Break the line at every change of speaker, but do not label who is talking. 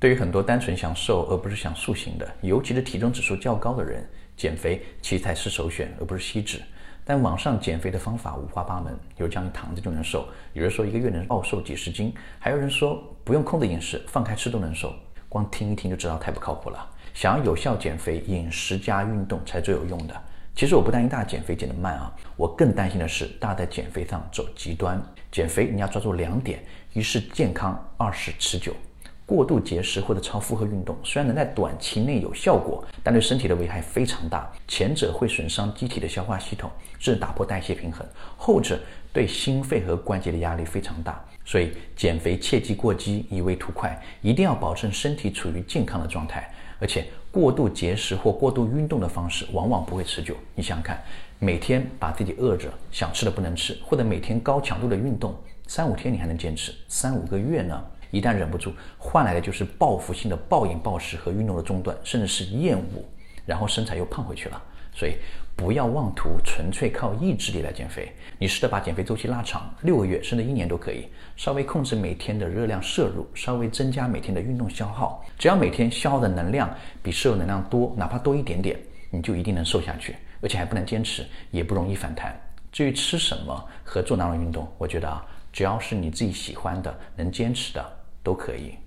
对于很多单纯想瘦而不是想塑形的，尤其是体重指数较高的人，减肥其实才是首选，而不是吸脂。但网上减肥的方法五花八门，有人叫你躺着就能瘦，有人说一个月能暴瘦几十斤，还有人说不用控制饮食，放开吃都能瘦。光听一听就知道太不靠谱了。想要有效减肥，饮食加运动才最有用的。其实我不担心大家减肥减得慢啊，我更担心的是大家在减肥上走极端。减肥你要抓住两点，一是健康，二是持久。过度节食或者超负荷运动，虽然能在短期内有效果，但对身体的危害非常大。前者会损伤机体的消化系统，甚至打破代谢平衡；后者对心肺和关节的压力非常大。所以减肥切忌过激，一味图快，一定要保证身体处于健康的状态。而且过度节食或过度运动的方式，往往不会持久。你想想看，每天把自己饿着，想吃的不能吃，或者每天高强度的运动，三五天你还能坚持，三五个月呢？一旦忍不住，换来的就是报复性的暴饮暴食和运动的中断，甚至是厌恶，然后身材又胖回去了。所以不要妄图纯粹靠意志力来减肥，你试着把减肥周期拉长，六个月甚至一年都可以。稍微控制每天的热量摄入，稍微增加每天的运动消耗，只要每天消耗的能量比摄入能量多，哪怕多一点点，你就一定能瘦下去，而且还不能坚持，也不容易反弹。至于吃什么和做哪种运动，我觉得啊，只要是你自己喜欢的，能坚持的。都可以。